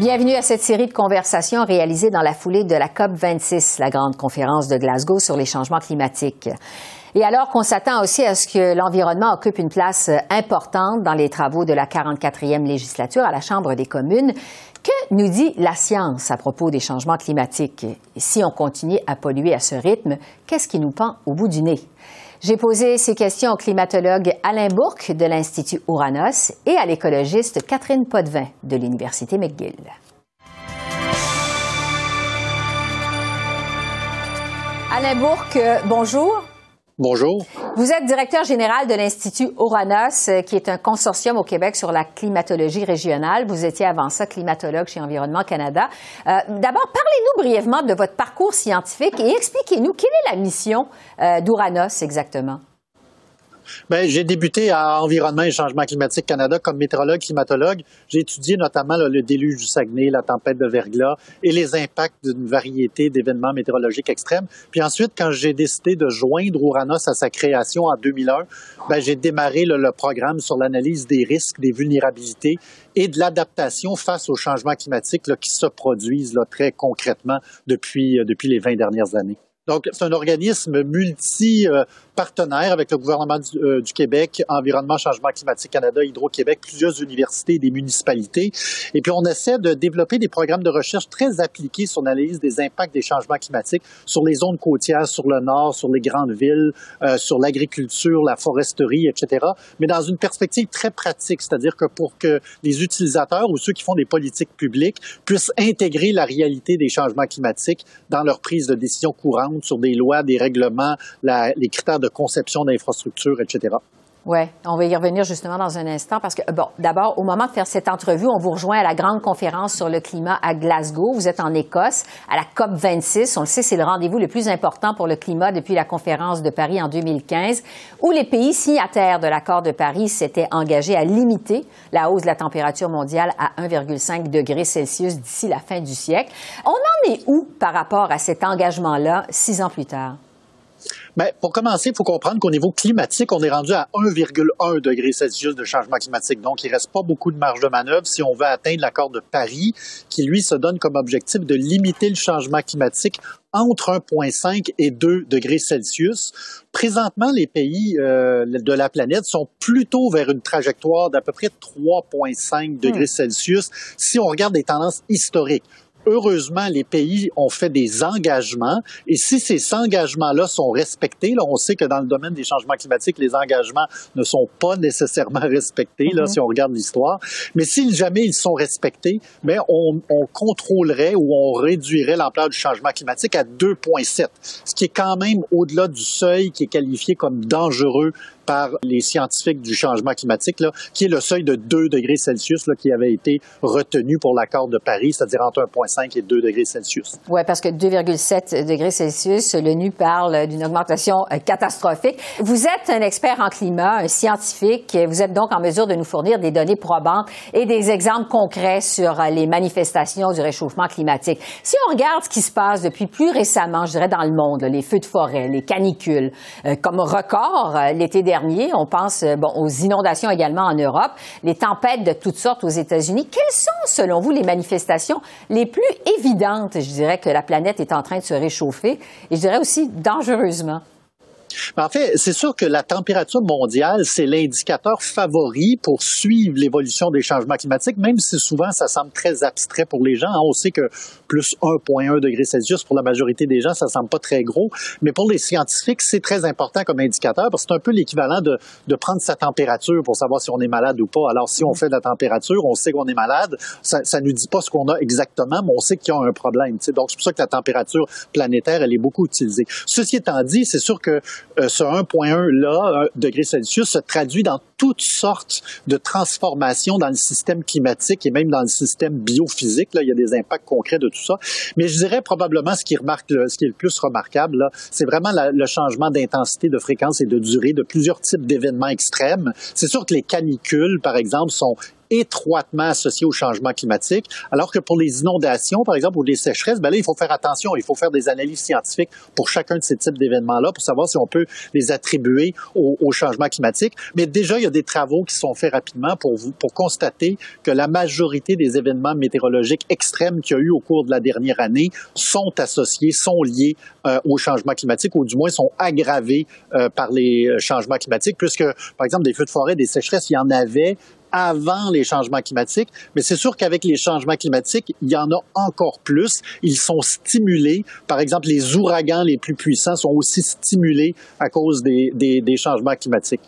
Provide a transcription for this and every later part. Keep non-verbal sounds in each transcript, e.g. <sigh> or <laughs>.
Bienvenue à cette série de conversations réalisées dans la foulée de la COP 26, la grande conférence de Glasgow sur les changements climatiques. Et alors qu'on s'attend aussi à ce que l'environnement occupe une place importante dans les travaux de la 44e législature à la Chambre des communes, que nous dit la science à propos des changements climatiques? si on continue à polluer à ce rythme, qu'est-ce qui nous pend au bout du nez? J'ai posé ces questions au climatologue Alain Bourque de l'Institut Ouranos et à l'écologiste Catherine Potvin de l'Université McGill. Alain Bourque, bonjour. Bonjour. Vous êtes directeur général de l'Institut Oranos, euh, qui est un consortium au Québec sur la climatologie régionale. Vous étiez avant ça climatologue chez Environnement Canada. Euh, D'abord, parlez-nous brièvement de votre parcours scientifique et expliquez-nous quelle est la mission euh, d'Ouranos exactement. Ben, j'ai débuté à Environnement et Changement climatique Canada comme météorologue, climatologue. J'ai étudié notamment le déluge du Saguenay, la tempête de verglas et les impacts d'une variété d'événements météorologiques extrêmes. Puis ensuite, quand j'ai décidé de joindre Ouranos à sa création en 2001, ben, j'ai démarré le, programme sur l'analyse des risques, des vulnérabilités et de l'adaptation face aux changements climatiques qui se produisent très concrètement depuis, euh, depuis les 20 dernières années. Donc, c'est un organisme multi, euh, partenaires avec le gouvernement euh, du, Québec, Environnement, Changement climatique Canada, Hydro-Québec, plusieurs universités et des municipalités. Et puis, on essaie de développer des programmes de recherche très appliqués sur l'analyse des impacts des changements climatiques sur les zones côtières, sur le nord, sur les grandes villes, euh, sur l'agriculture, la foresterie, etc. Mais dans une perspective très pratique, c'est-à-dire que pour que les utilisateurs ou ceux qui font des politiques publiques puissent intégrer la réalité des changements climatiques dans leur prise de décision courante sur des lois, des règlements, les critères de conception d'infrastructures, etc. Oui, on va y revenir justement dans un instant parce que, bon, d'abord, au moment de faire cette entrevue, on vous rejoint à la grande conférence sur le climat à Glasgow. Vous êtes en Écosse, à la COP 26. On le sait, c'est le rendez-vous le plus important pour le climat depuis la conférence de Paris en 2015, où les pays signataires de l'accord de Paris s'étaient engagés à limiter la hausse de la température mondiale à 1,5 degré Celsius d'ici la fin du siècle. On en est où par rapport à cet engagement-là six ans plus tard? Mais pour commencer, il faut comprendre qu'au niveau climatique, on est rendu à 1,1 degré Celsius de changement climatique. Donc, il reste pas beaucoup de marge de manœuvre si on veut atteindre l'accord de Paris, qui lui se donne comme objectif de limiter le changement climatique entre 1,5 et 2 degrés Celsius. Présentement, les pays euh, de la planète sont plutôt vers une trajectoire d'à peu près 3,5 degrés hmm. Celsius si on regarde les tendances historiques heureusement, les pays ont fait des engagements et si ces engagements-là sont respectés, là, on sait que dans le domaine des changements climatiques, les engagements ne sont pas nécessairement <laughs> respectés, là, mm-hmm. si on regarde l'histoire. Mais si jamais ils sont respectés, mais on, on contrôlerait ou on réduirait l'ampleur du changement climatique à 2,7, ce qui est quand même au-delà du seuil qui est qualifié comme dangereux par les scientifiques du changement climatique, là, qui est le seuil de 2 degrés Celsius là, qui avait été retenu pour l'accord de Paris, c'est-à-dire entre 1,5 et 2 degrés Celsius. Oui, parce que 2,7 degrés Celsius, l'ONU parle d'une augmentation euh, catastrophique. Vous êtes un expert en climat, un scientifique. Vous êtes donc en mesure de nous fournir des données probantes et des exemples concrets sur euh, les manifestations du réchauffement climatique. Si on regarde ce qui se passe depuis plus récemment, je dirais dans le monde, les feux de forêt, les canicules, euh, comme record l'été dernier, on pense euh, aux inondations également en Europe, les tempêtes de toutes sortes aux États-Unis. Quelles sont, selon vous, les manifestations les plus évidentes, je dirais, que la planète est en train de se réchauffer et je dirais aussi dangereusement? En fait, c'est sûr que la température mondiale, c'est l'indicateur favori pour suivre l'évolution des changements climatiques, même si souvent ça semble très abstrait pour les gens. On sait que plus 1,1 degré Celsius pour la majorité des gens, ça semble pas très gros, mais pour les scientifiques, c'est très important comme indicateur parce que c'est un peu l'équivalent de, de prendre sa température pour savoir si on est malade ou pas. Alors, si on fait de la température, on sait qu'on est malade, ça, ça nous dit pas ce qu'on a exactement, mais on sait qu'il y a un problème. Donc, c'est pour ça que la température planétaire, elle est beaucoup utilisée. Ceci étant dit, c'est sûr que euh, ce 1,1 là, degré Celsius, se traduit dans toutes sortes de transformations dans le système climatique et même dans le système biophysique. Là, il y a des impacts concrets de tout ça. Mais je dirais probablement ce qui, remarque ce qui est le plus remarquable, c'est vraiment le changement d'intensité, de fréquence et de durée de plusieurs types d'événements extrêmes. C'est sûr que les canicules, par exemple, sont étroitement associés au changement climatique, alors que pour les inondations, par exemple, ou les sécheresses, ben là, il faut faire attention, il faut faire des analyses scientifiques pour chacun de ces types d'événements-là pour savoir si on peut les attribuer au, au, changement climatique. Mais déjà, il y a des travaux qui sont faits rapidement pour, pour constater que la majorité des événements météorologiques extrêmes qu'il y a eu au cours de la dernière année sont associés, sont liés euh, au changement climatique, ou du moins sont aggravés euh, par les changements climatiques, puisque, par exemple, des feux de forêt, des sécheresses, il y en avait avant les changements climatiques, mais c'est sûr qu'avec les changements climatiques, il y en a encore plus. Ils sont stimulés. Par exemple, les ouragans les plus puissants sont aussi stimulés à cause des, des, des changements climatiques.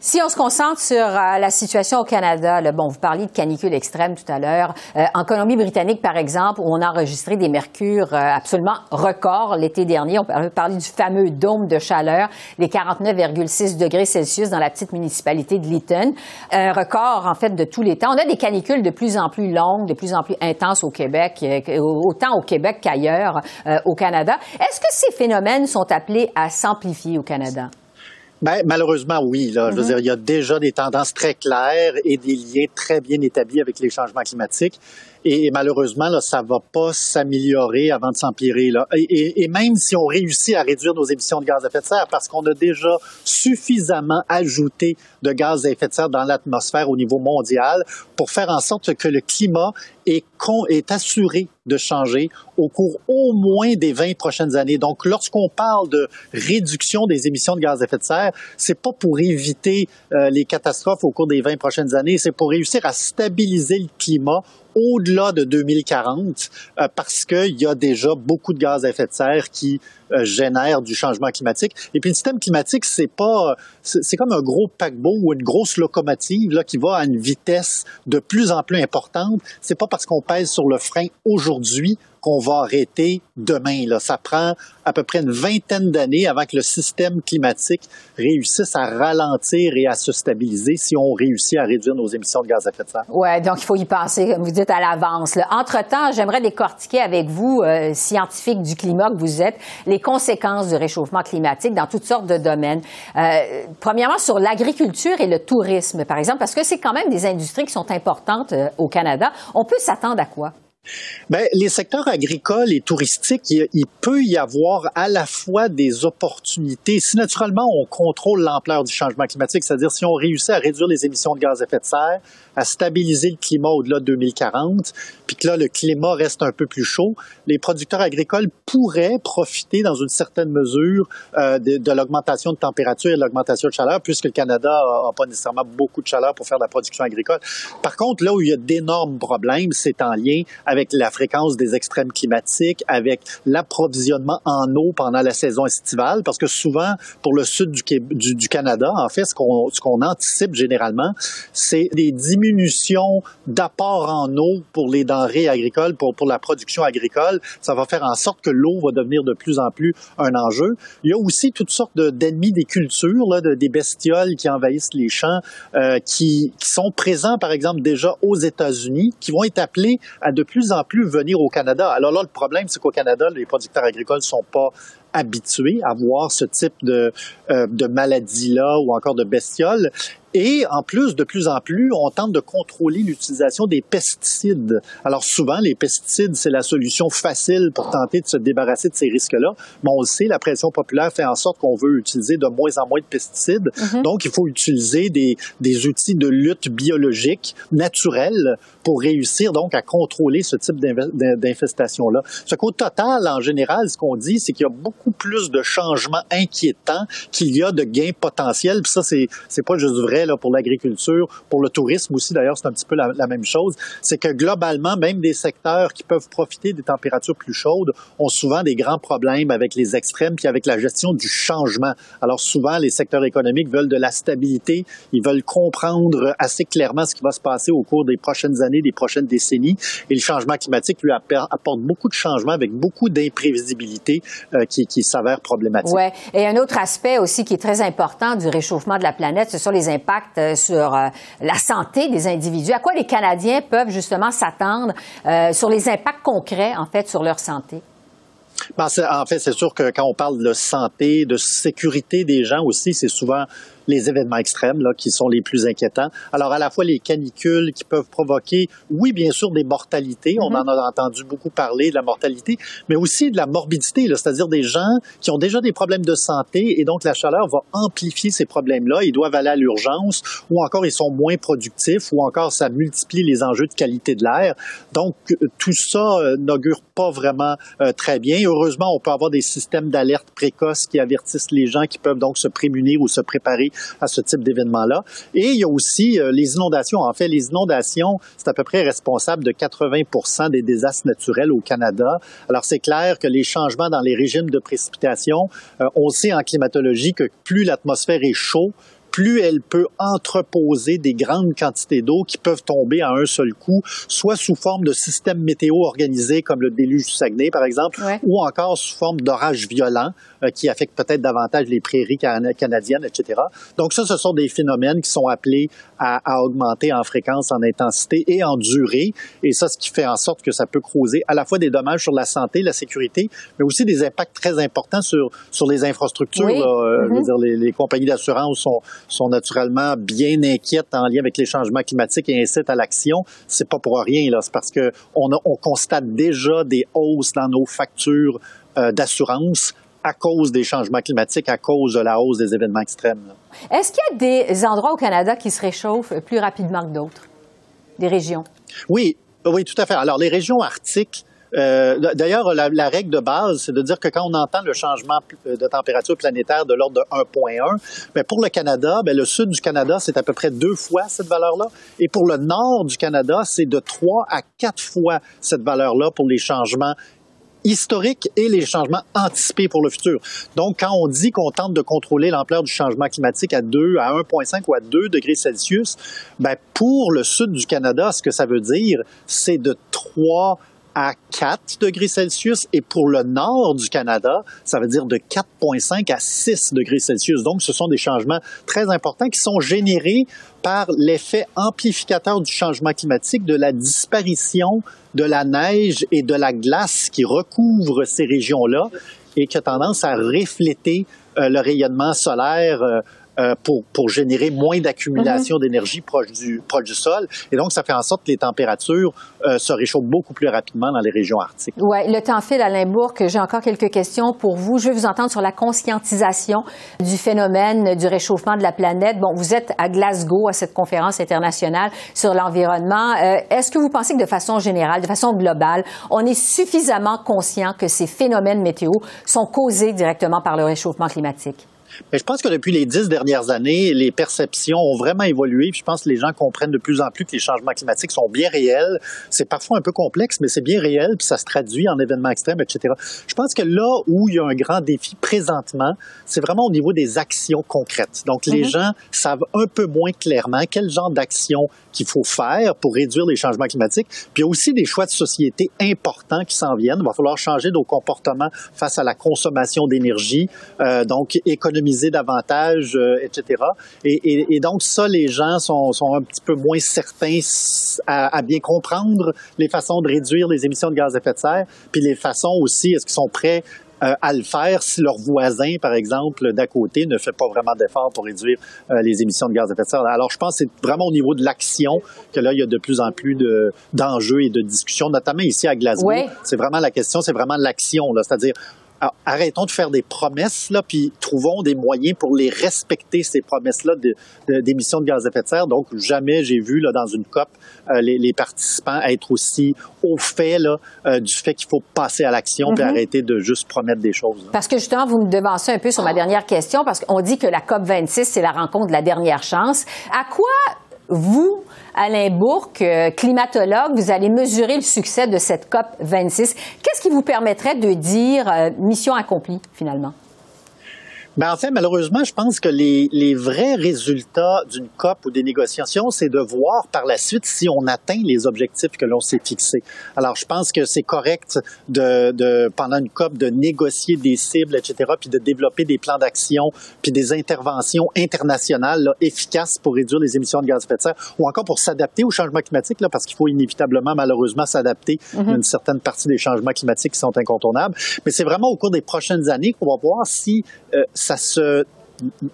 Si on se concentre sur euh, la situation au Canada, là, bon, vous parliez de canicule extrême tout à l'heure. Euh, en Colombie-Britannique, par exemple, où on a enregistré des mercures euh, absolument records l'été dernier, on parler du fameux dôme de chaleur, les 49,6 degrés Celsius dans la petite municipalité de Lytton. Un record, en fait, de tous les temps. On a des canicules de plus en plus longues, de plus en plus intenses au Québec, autant au Québec qu'ailleurs au Canada. Est-ce que ces phénomènes sont appelés à s'amplifier au Canada? Ben, malheureusement, oui. Là. Je veux mm-hmm. dire, il y a déjà des tendances très claires et des liens très bien établis avec les changements climatiques. Et, malheureusement, là, ça va pas s'améliorer avant de s'empirer. Là. Et, et, même si on réussit à réduire nos émissions de gaz à effet de serre, parce qu'on a déjà suffisamment ajouté de gaz à effet de serre dans l'atmosphère au niveau mondial pour faire en sorte que le climat est, est assuré de changer au cours au moins des 20 prochaines années. Donc, lorsqu'on parle de réduction des émissions de gaz à effet de serre, c'est pas pour éviter euh, les catastrophes au cours des 20 prochaines années, c'est pour réussir à stabiliser le climat au-delà de 2040 euh, parce qu'il y a déjà beaucoup de gaz à effet de serre qui euh, génèrent du changement climatique. Et puis le système climatique, c'est pas, c'est comme un gros paquebot ou une grosse locomotive là, qui va à une vitesse de plus en plus importante. C'est pas parce qu'on pèse sur le frein aujourd'hui qu'on va arrêter demain. Là. Ça prend à peu près une vingtaine d'années avant que le système climatique réussisse à ralentir et à se stabiliser si on réussit à réduire nos émissions de gaz à effet de serre. Oui, donc il faut y penser, comme vous dites, à l'avance. Entre-temps, j'aimerais décortiquer avec vous, euh, scientifiques du climat que vous êtes, les conséquences du réchauffement climatique dans toutes sortes de domaines. Euh, premièrement, sur l'agriculture et le tourisme, par exemple, parce que c'est quand même des industries qui sont importantes euh, au Canada. On peut s'attendre à quoi? Bien, les secteurs agricoles et touristiques, il, peut y avoir à la fois des opportunités. Si naturellement on contrôle l'ampleur du changement climatique, c'est-à-dire si on réussit à réduire les émissions de gaz à effet de serre, à stabiliser le climat au-delà de 2040, puis que là le climat reste un peu plus chaud, les producteurs agricoles pourraient profiter dans une certaine mesure euh, de, l'augmentation de température et de l'augmentation de chaleur, puisque le Canada n'a pas nécessairement beaucoup de chaleur pour faire de la production agricole. Par contre, là où il y a d'énormes problèmes, c'est en lien avec la fréquence des extrêmes climatiques, avec l'approvisionnement en eau pendant la saison estivale, parce que souvent, pour le sud du, du, du Canada, en fait, ce qu'on qu'on anticipe généralement, c'est des diminutions d'apport en eau pour les denrées agricoles, pour, pour la production agricole. Ça va faire en sorte que l'eau va devenir de plus en plus un enjeu. Il y a aussi toutes sortes d'ennemis des cultures, de, des bestioles qui envahissent les champs, euh, qui, qui sont présents, par exemple, déjà aux États-Unis, qui vont être appelés à de plus en plus venir au Canada. Alors là, le problème, c'est qu'au Canada, les producteurs agricoles ne sont pas habitués à voir ce type de, euh, de maladie-là ou encore de bestioles. Et en plus, de plus en plus, on tente de contrôler l'utilisation des pesticides. Alors souvent, les pesticides, c'est la solution facile pour tenter de se débarrasser de ces risques-là. Mais on le sait, la pression populaire fait en sorte qu'on veut utiliser de moins en moins de pesticides. Mm-hmm. Donc, il faut utiliser des, des outils de lutte biologique naturels pour réussir donc à contrôler ce type d'infestation-là. Ce qu'au total, en général, ce qu'on dit, c'est qu'il y a beaucoup plus de changements inquiétants qu'il y a de gains potentiels. Puis ça, c'est, c'est pas juste vrai pour l'agriculture, pour le tourisme aussi, d'ailleurs, c'est un petit peu la, la même chose. C'est que globalement, même des secteurs qui peuvent profiter des températures plus chaudes ont souvent des grands problèmes avec les extrêmes puis avec la gestion du changement. Alors souvent, les secteurs économiques veulent de la stabilité, ils veulent comprendre assez clairement ce qui va se passer au cours des prochaines années, des prochaines décennies. Et le changement climatique lui apporte beaucoup de changements avec beaucoup d'imprévisibilité euh, qui, qui s'avère problématique. Ouais. Et un autre aspect aussi qui est très important du réchauffement de la planète, ce sont les impacts euh, sur euh, la santé des individus. À quoi les Canadiens peuvent justement s'attendre euh, sur les impacts concrets, en fait, sur leur santé? Ben, en fait, c'est sûr que quand on parle de santé, de sécurité des gens aussi, c'est souvent les événements extrêmes là, qui sont les plus inquiétants. Alors, à la fois les canicules qui peuvent provoquer, oui, bien sûr, des mortalités. On mm-hmm. en a entendu beaucoup parler de la mortalité, mais aussi de la morbidité, c'est-à-dire des gens qui ont déjà des problèmes de santé et donc la chaleur va amplifier ces problèmes-là. Ils doivent aller à l'urgence ou encore ils sont moins productifs ou encore ça multiplie les enjeux de qualité de l'air. Donc, tout ça euh, n'augure pas vraiment euh, très bien. Heureusement, on peut avoir des systèmes d'alerte précoces qui avertissent les gens qui peuvent donc se prémunir ou se préparer à ce type d'événement-là. Et il y a aussi euh, les inondations. En fait, les inondations, c'est à peu près responsable de 80% des désastres naturels au Canada. Alors, c'est clair que les changements dans les régimes de précipitation, euh, on sait en climatologie que plus l'atmosphère est chaude, plus elle peut entreposer des grandes quantités d'eau qui peuvent tomber à un seul coup, soit sous forme de systèmes météo organisés comme le déluge du Saguenay, par exemple, ou encore sous forme d'orages violents euh, qui affectent peut-être davantage les prairies canadiennes, etc. Donc ça, ce sont des phénomènes qui sont appelés à, augmenter en fréquence, en intensité et en durée. Et ça, ce qui fait en sorte que ça peut causer à la fois des dommages sur la santé, la sécurité, mais aussi des impacts très importants sur, sur les infrastructures. Euh, mm-hmm. dire, les, les compagnies d'assurance sont, sont naturellement bien inquiètes en lien avec les changements climatiques et incitent à l'action. C'est pas pour rien, là. C'est parce que on, on constate déjà des hausses dans nos factures euh, d'assurance à cause des changements climatiques, à cause de la hausse des événements extrêmes. Est-ce qu'il y a des endroits au Canada qui se réchauffent plus rapidement que d'autres? Des régions? Oui, oui, tout à fait. Alors, les régions arctiques, euh, D'ailleurs, la, règle de base, c'est de dire que quand on entend le changement de température planétaire de l'ordre de 1,1, mais pour le Canada, ben, le sud du Canada, c'est à peu près deux fois cette valeur-là. Et pour le nord du Canada, c'est de trois à quatre fois cette valeur-là pour les changements historiques et les changements anticipés pour le futur. Donc, quand on dit qu'on tente de contrôler l'ampleur du changement climatique à 2, à 1,5 ou à 2 degrés Celsius, ben, pour le sud du Canada, ce que ça veut dire, c'est de 3 à 4 degrés Celsius et pour le nord du Canada, ça veut dire de 4,5 à 6 degrés Celsius. Donc, ce sont des changements très importants qui sont générés par l'effet amplificateur du changement climatique, de la disparition de la neige et de la glace qui recouvre ces régions-là et qui a tendance à refléter euh, le rayonnement solaire euh, euh, pour, pour générer moins d'accumulation mhm. d'énergie proche du, proche du sol. Et donc, ça fait en sorte que les températures euh, se réchauffent beaucoup plus rapidement dans les régions arctiques. Oui, le temps file, Alain Bourque. J'ai encore quelques questions pour vous. Je vais vous entendre sur la conscientisation du phénomène du réchauffement de la planète. Bon, vous êtes à Glasgow, à cette conférence internationale sur l'environnement. Euh, Est-ce que vous pensez que de façon générale, de façon globale, on est suffisamment conscient que ces phénomènes météo sont causés directement par le réchauffement climatique? Mais je pense que depuis les dix dernières années, les perceptions ont vraiment évolué. je pense que les gens comprennent de plus en plus que les changements climatiques sont bien réels. C'est parfois un peu complexe, mais c'est bien réel, puis ça se traduit en événements extrêmes, etc. Je pense que là où il y a un grand défi présentement, c'est vraiment au niveau des actions concrètes. Donc, les mm-hmm. gens savent un peu moins clairement quel genre d'actions qu'il faut faire pour réduire les changements climatiques. Puis il y a aussi des choix de société importants qui s'en viennent. Il va falloir changer nos comportements face à la consommation d'énergie, euh, donc économiser davantage, euh, etc. Et, et, et, donc ça, les gens sont, sont un petit peu moins certains à, à, bien comprendre les façons de réduire les émissions de gaz à effet de serre, puis les façons aussi, est-ce qu'ils sont prêts euh, à le faire si leur voisin, par exemple, d'à côté, ne fait pas vraiment d'efforts pour réduire euh, les émissions de gaz à effet de serre. Alors, je pense que c'est vraiment au niveau de l'action que là, il y a de plus en plus d'enjeux et de discussions, notamment ici à Glasgow. C'est vraiment la question, c'est vraiment l'action, c'est-à-dire arrêtons de faire des promesses, là, puis trouvons des moyens pour les respecter, ces promesses-là d'émissions de, gaz à effet de serre. Donc, jamais j'ai vu, là, dans une COP, euh, les, participants être aussi au fait, là, euh, du fait qu'il faut passer à l'action puis mm-hmm. arrêter de juste promettre des choses. Parce que, justement, vous me devancez un peu sur ma dernière question, parce qu'on dit que la COP 26, c'est la rencontre de la dernière chance. À quoi vous, Alain Bourque, euh, climatologue, vous allez mesurer le succès de cette COP 26. Qu'est-ce qui vous permettrait de dire euh, mission accomplie, finalement? Ben en fait, malheureusement, je pense que les, les vrais résultats d'une COP ou des négociations, c'est de voir par la suite si on atteint les objectifs que l'on s'est fixés. Alors, je pense que c'est correct de, de, pendant une COP, de négocier des cibles, etc., puis de développer des plans d'action, puis des interventions internationales là, efficaces pour réduire les émissions de gaz à effet de serre, ou encore pour s'adapter au changement climatique, là, parce qu'il faut inévitablement, malheureusement, s'adapter à mm-hmm. une certaine partie des changements climatiques qui sont incontournables. Mais c'est vraiment au cours des prochaines années qu'on va voir si euh, ça se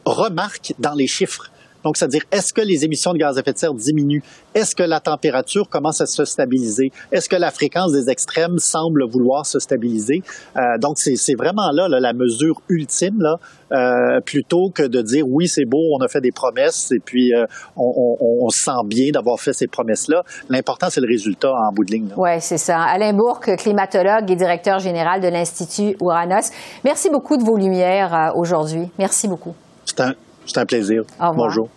remarque dans les chiffres. Donc, c'est-à-dire, est-ce que les émissions de gaz à effet de serre diminuent? Est-ce que la température commence à se stabiliser? Est-ce que la fréquence des extrêmes semble vouloir se stabiliser? Euh, donc, c'est vraiment là, la mesure ultime, là, euh, plutôt que de dire oui, c'est beau, on a fait des promesses et puis euh, on, on, se sent bien d'avoir fait ces promesses-là. L'important, c'est le résultat en bout de ligne. Oui, c'est ça. Alain Bourque, climatologue et directeur général de l'Institut Ouranos. Merci beaucoup de vos lumières aujourd'hui. Merci beaucoup. C'est un, un plaisir. Bonjour.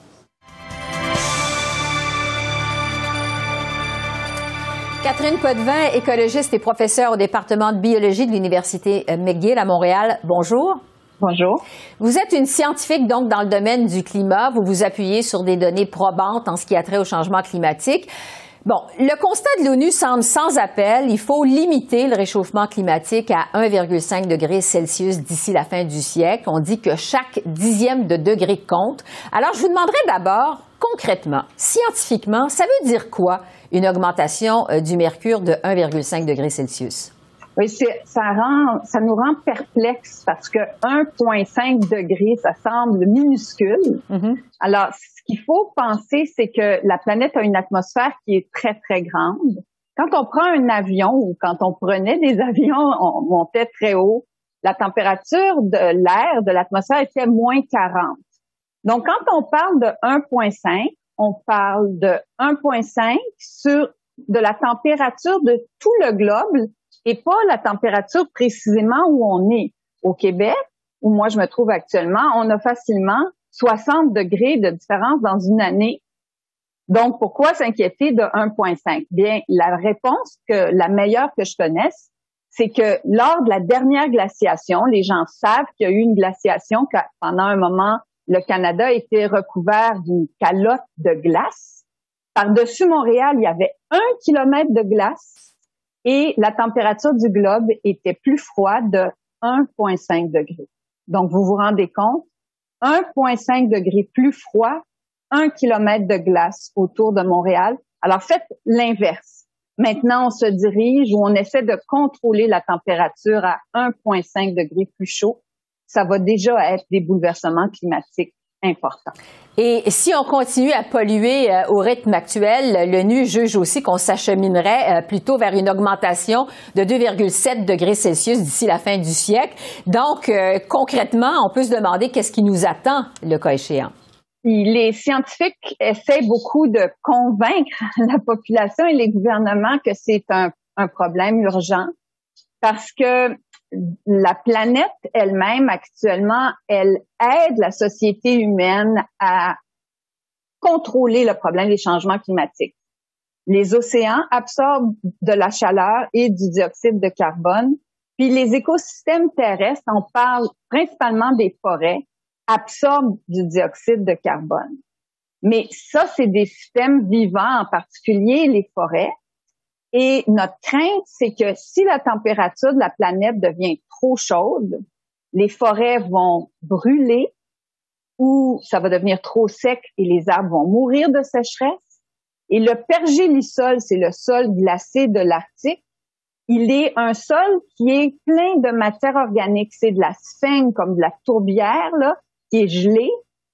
Catherine Potvin, écologiste et professeure au département de biologie de l'Université McGill à Montréal. Bonjour. Bonjour. Vous êtes une scientifique donc dans le domaine du climat. Vous vous appuyez sur des données probantes en ce qui a trait au changement climatique. Bon, le constat de l'ONU semble sans appel. Il faut limiter le réchauffement climatique à 1,5 degré Celsius d'ici la fin du siècle. On dit que chaque dixième de degré compte. Alors, je vous demanderai d'abord, concrètement, scientifiquement, ça veut dire quoi une augmentation euh, du mercure de 1,5 degré Celsius? Oui, ça rend, ça nous rend perplexes parce que 1,5 degré, ça semble minuscule. Mm-hmm. Alors, ce qu'il faut penser, c'est que la planète a une atmosphère qui est très, très grande. Quand on prend un avion ou quand on prenait des <laughs> avions, on montait très haut, la température de l'air, de l'atmosphère était moins 40. Donc, quand on parle de 1,5, on parle de 1,5 sur de la température de tout le globe et pas la température précisément où on est. Au Québec, où moi je me trouve actuellement, on a facilement 60 degrés de différence dans une année. Donc, pourquoi s'inquiéter de 1,5? Bien, la réponse que la meilleure que je connaisse, c'est que lors de la dernière glaciation, les gens savent qu'il y a eu une glaciation pendant un moment, le Canada était recouvert d'une calotte de glace. Par-dessus Montréal, il y avait un kilomètre de glace et la température du globe était plus froide de 1,5 degrés. Donc, vous vous rendez compte, 1,5 degré plus froid, un kilomètre de glace autour de Montréal. Alors faites l'inverse. Maintenant, on se dirige ou on essaie de contrôler la température à 1,5 degré plus chaud. Ça va déjà être des bouleversements climatiques importants. Et si on continue à polluer euh, au rythme actuel, l'ONU juge aussi qu'on s'acheminerait euh, plutôt vers une augmentation de 2,7 degrés Celsius d'ici la fin du siècle. Donc, euh, concrètement, on peut se demander qu'est-ce qui nous attend le cas échéant. Les scientifiques essaient beaucoup de convaincre <laughs> la population et les gouvernements que c'est un, un problème urgent parce que la planète elle-même actuellement, elle aide la société humaine à contrôler le problème des changements climatiques. Les océans absorbent de la chaleur et du dioxyde de carbone, puis les écosystèmes terrestres, on parle principalement des forêts, absorbent du dioxyde de carbone. Mais ça, c'est des systèmes vivants, en particulier les forêts. Et notre crainte, c'est que si la température de la planète devient trop chaude, les forêts vont brûler ou ça va devenir trop sec et les arbres vont mourir de sécheresse. Et le pergélisol, c'est le sol glacé de l'Arctique. Il est un sol qui est plein de matière organique. C'est de la sphène comme de la tourbière, là, qui est gelée.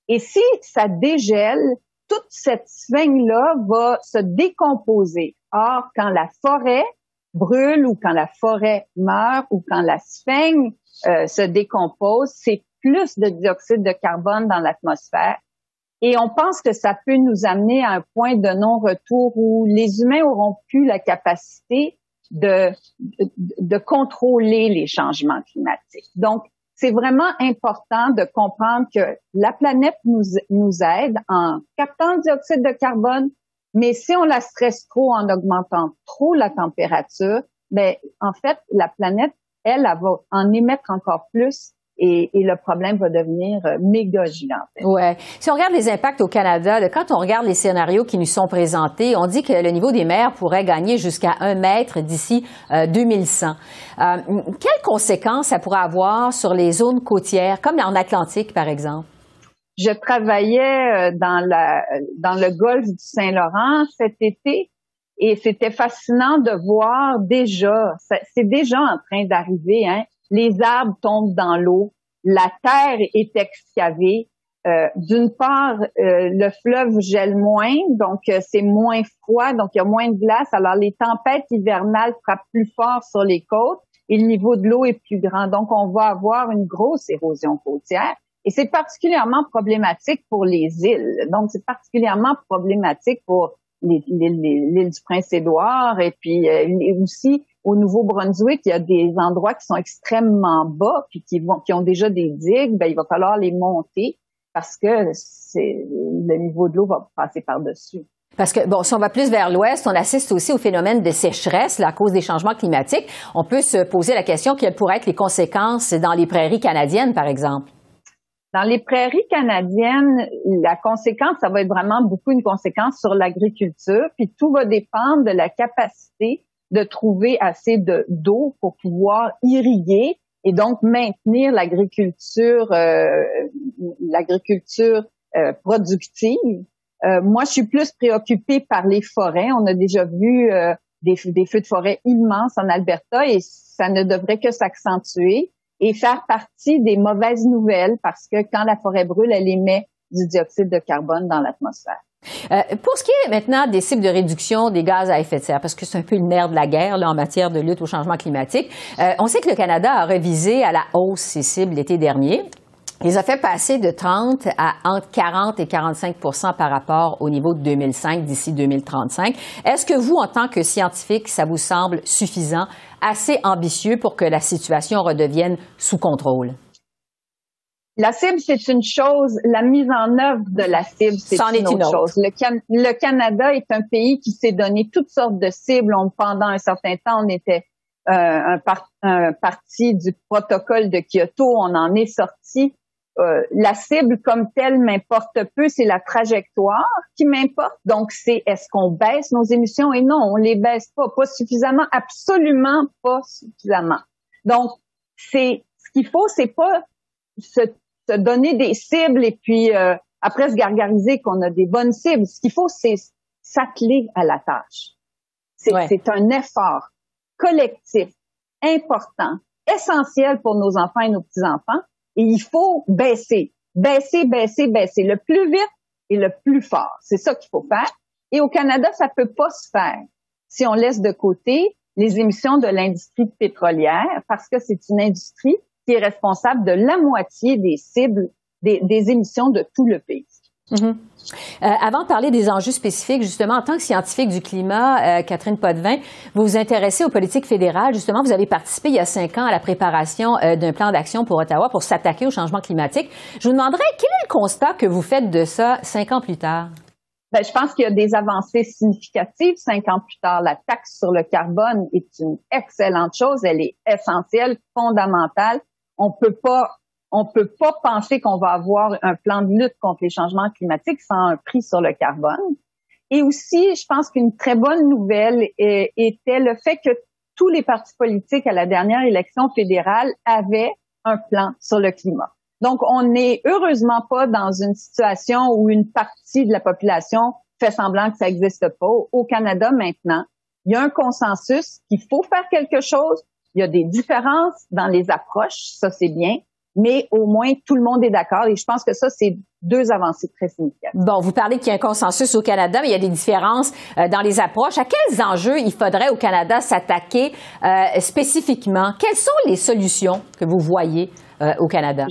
Et si ça dégèle, toute cette sphène-là va se décomposer. Or, quand la forêt brûle ou quand la forêt meurt ou quand la sphène euh, se décompose, c'est plus de dioxyde de carbone dans l'atmosphère. Et on pense que ça peut nous amener à un point de non-retour où les humains auront plus la capacité de, de, de contrôler les changements climatiques. Donc, c'est vraiment important de comprendre que la planète nous, nous aide en captant le dioxyde de carbone, mais si on la stresse trop en augmentant trop la température, ben en fait la planète elle, elle va en émettre encore plus et, le problème va devenir euh, méga gigantesque. Ouais. Si on regarde les impacts au Canada, quand on regarde les scénarios qui nous sont présentés, on dit que le niveau des mers pourrait gagner jusqu'à un mètre d'ici 2100. Euh, euh, quelles conséquences ça pourrait avoir sur les zones côtières, comme en Atlantique, par exemple? Je travaillais dans, la, dans le golfe du Saint-Laurent cet été et c'était fascinant de voir déjà, c'est déjà en train d'arriver, hein, les arbres tombent dans l'eau, la terre est excavée. Euh, d'une part, euh, le fleuve gèle moins, donc euh, c'est moins froid, donc il y a moins de glace. Alors les tempêtes hivernales frappent plus fort sur les côtes et le niveau de l'eau est plus grand. Donc on va avoir une grosse érosion côtière. Et c'est particulièrement problématique pour les îles. Donc c'est particulièrement problématique pour l'île du Prince-Édouard et puis aussi au Nouveau-Brunswick, il y a des endroits qui sont extrêmement bas puis qui vont qui ont déjà des digues, ben il va falloir les monter parce que c'est le niveau de l'eau va passer par-dessus. Parce que, bon, si on va plus vers l'ouest, on assiste aussi au phénomène de sécheresse à cause des changements climatiques. On peut se poser la question quelles pourraient être les conséquences dans les prairies canadiennes, par exemple. Dans les prairies canadiennes, la conséquence, ça va être vraiment beaucoup une conséquence sur l'agriculture, puis tout va dépendre de la capacité de trouver assez de d'eau pour pouvoir irriguer et donc maintenir l'agriculture euh, l'agriculture euh, productive. Euh, moi, je suis plus préoccupée par les forêts. On a déjà vu des, des, feux de forêt immenses en Alberta et ça ne devrait que s'accentuer et faire partie des mauvaises nouvelles parce que quand la forêt brûle, elle émet du dioxyde de carbone dans l'atmosphère. Euh, pour ce qui est maintenant des cibles de réduction des gaz à effet de serre, parce que c'est un peu le nerf de la guerre en matière de lutte au changement climatique, euh, on sait que le Canada a révisé à la hausse ses cibles l'été dernier. Il a fait passer de 30 à entre 40 et 45 par rapport au niveau de 2005 d'ici 2035. Est-ce que vous, en tant que scientifique, ça vous semble suffisant, assez ambitieux pour que la situation redevienne sous contrôle? La cible, c'est une chose. La mise en œuvre de la cible, c'est une, autre chose. Le, Canada est un pays qui s'est donné toutes sortes de cibles. pendant un certain temps, on était euh, un, un, parti du protocole de Kyoto. On en est sorti. Euh, la cible comme telle m'importe peu, c'est la trajectoire qui m'importe. Donc, c'est est-ce qu'on baisse nos émissions? Et non, on les baisse pas, pas suffisamment, absolument pas suffisamment. Donc, c'est ce qu'il faut, c'est pas se se donner des cibles et puis euh, après se gargariser qu'on a des bonnes cibles. Ce qu'il faut, c'est s'atteler à la tâche. C'est un effort collectif, important, essentiel pour nos enfants et nos petits-enfants. Et il faut baisser, baisser, baisser, baisser le plus vite et le plus fort. C'est ça qu'il faut faire. Et au Canada, ça peut pas se faire si on laisse de côté les émissions de l'industrie pétrolière parce que c'est une industrie qui est responsable de la moitié des cibles des, émissions de tout le pays. Mm-hmm. Euh, avant de parler des enjeux spécifiques, justement, en tant que scientifique du climat, euh, Catherine Potvin, vous vous intéressez aux politiques fédérales. Justement, vous avez participé il y a cinq ans à la préparation euh, d'un plan d'action pour Ottawa pour s'attaquer au changement climatique. Je vous demanderais quel est le constat que vous faites de ça cinq ans plus tard? Ben, je pense qu'il y a des avancées significatives. Cinq ans plus tard, la taxe sur le carbone est une excellente chose. Elle est essentielle, fondamentale on peut pas on peut pas penser qu'on va avoir un plan de lutte contre les changements climatiques sans un prix sur le carbone. Et aussi, je pense qu'une très bonne nouvelle était le fait que tous les partis politiques à la dernière élection fédérale avaient un plan sur le climat. Donc, on n'est heureusement pas dans une situation où une partie de la population fait semblant que ça n'existe pas. Au Canada, maintenant, il y a un consensus qu'il faut faire quelque chose, il y a des différences dans les approches, ça c'est bien, mais au moins tout le monde est d'accord et je pense que ça c'est deux avancées très significatives. Bon, vous parlez qu'il y a un consensus au Canada, mais il y a des différences euh, dans les approches. À quels enjeux il faudrait au Canada s'attaquer euh, spécifiquement? Quelles sont les solutions que vous voyez euh, au Canada?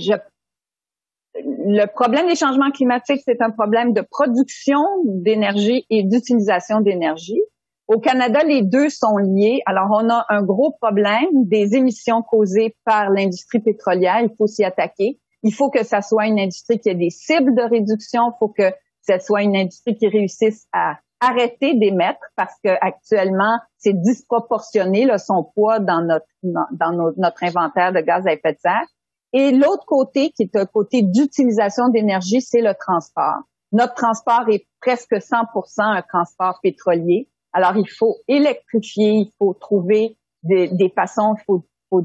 Le problème des changements climatiques, c'est un problème de production d'énergie et d'utilisation d'énergie. Au Canada, les deux sont liés. Alors, on a un gros problème des émissions causées par l'industrie pétrolière. Il faut s'y attaquer. Il faut que ça soit une industrie qui ait des cibles de réduction. Il faut que ce soit une industrie qui réussisse à arrêter d'émettre parce que actuellement c'est disproportionné là, son poids dans notre dans notre, notre inventaire de gaz à effet de serre. Et l'autre côté, qui est un côté d'utilisation d'énergie, c'est le transport. Notre transport est presque 100% un transport pétrolier. Alors, il faut électrifier, il faut trouver des, des façons, il faut, faut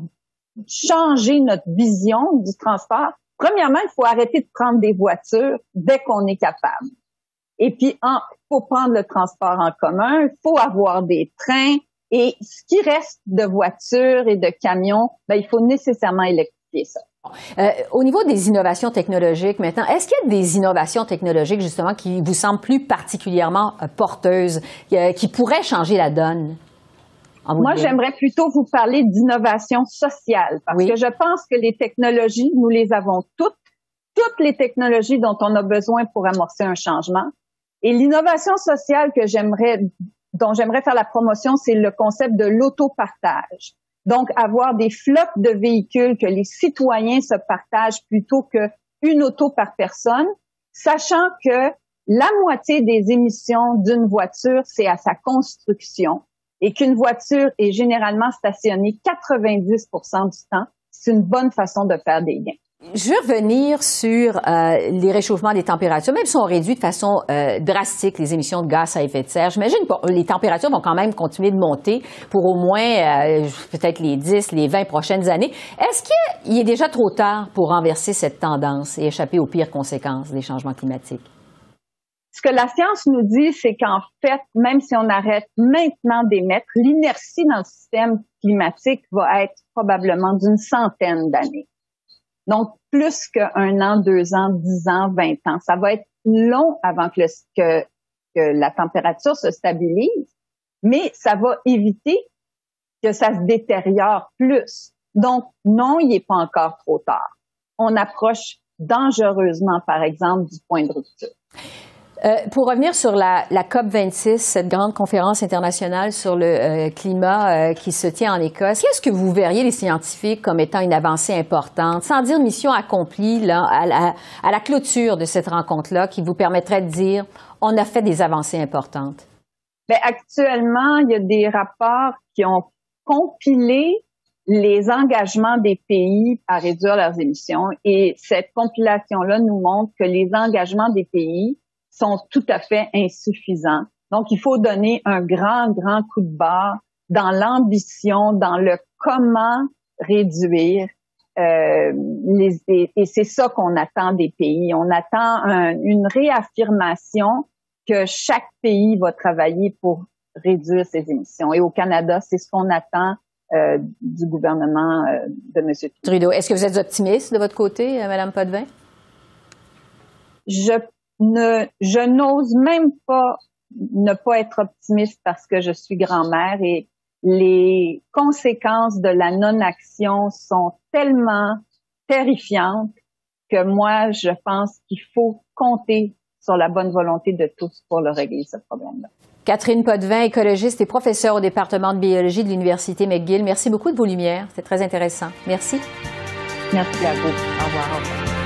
changer notre vision du transport. Premièrement, il faut arrêter de prendre des voitures dès qu'on est capable. Et puis, il faut prendre le transport en commun, il faut avoir des trains. Et ce qui reste de voitures et de camions, ben, il faut nécessairement électrifier ça. Euh, au niveau des innovations technologiques maintenant, est-ce qu'il y a des innovations technologiques justement qui vous semblent plus particulièrement euh, porteuses, euh, qui pourraient changer la donne? Moi, j'aimerais plutôt vous parler d'innovation sociale parce que je pense que les technologies, nous les avons toutes, toutes les technologies dont on a besoin pour amorcer un changement. Et l'innovation sociale que j'aimerais, dont j'aimerais faire la promotion, c'est le concept de l'autopartage. Donc, avoir des flottes de véhicules que les citoyens se partagent plutôt qu'une auto par personne, sachant que la moitié des émissions d'une voiture, c'est à sa construction et qu'une voiture est généralement stationnée 90% du temps. C'est une bonne façon de faire des gains. Je veux revenir sur euh, les réchauffements des températures. Même si on réduit de façon euh, drastique les émissions de gaz à effet de serre, j'imagine que les températures vont quand même continuer de monter pour au moins euh, peut-être les 10, les 20 prochaines années. Est-ce qu'il est déjà trop tard pour renverser cette tendance et échapper aux pires conséquences des changements climatiques? Ce que la science nous dit, c'est qu'en fait, même si on arrête maintenant d'émettre, l'inertie dans le système climatique va être probablement d'une centaine d'années. Donc, plus qu'un an, deux ans, dix ans, vingt ans. Ça va être long avant que, la température se stabilise, mais ça va éviter que ça se détériore plus. Donc, non, il n'est pas encore trop tard. On approche dangereusement, par exemple, du point de rupture. Euh, pour revenir sur la, la, COP 26, cette grande conférence internationale sur le euh, climat euh, qui se tient en Écosse, qu'est-ce que vous verriez les scientifiques comme étant une avancée importante, sans dire mission accomplie là, à, la, à la clôture de cette rencontre-là, qui vous permettrait de dire on a fait des avancées importantes? Bien, actuellement, il y a des rapports qui ont compilé les engagements des pays à réduire leurs émissions et cette compilation-là nous montre que les engagements des pays sont tout à fait insuffisants. Donc, il faut donner un grand, grand coup de barre dans l'ambition, dans le comment réduire. Euh, les, et, c'est ça qu'on attend des pays. On attend une réaffirmation que chaque pays va travailler pour réduire ses émissions. Et au Canada, c'est ce qu'on attend euh, du gouvernement euh, de M. Trudeau. Est-ce que vous êtes optimiste de votre côté, euh, Mme Potvin? Je ne, je n'ose même pas ne pas être optimiste parce que je suis grand-mère et les conséquences de la non-action sont tellement terrifiantes que moi, je pense qu'il faut compter sur la bonne volonté de tous pour le régler, ce problème-là. Catherine Potvin, écologiste et professeure au département de biologie de l'Université McGill. Merci beaucoup de vos lumières. C'est très intéressant. Merci. Merci à vous. Au revoir. Au revoir.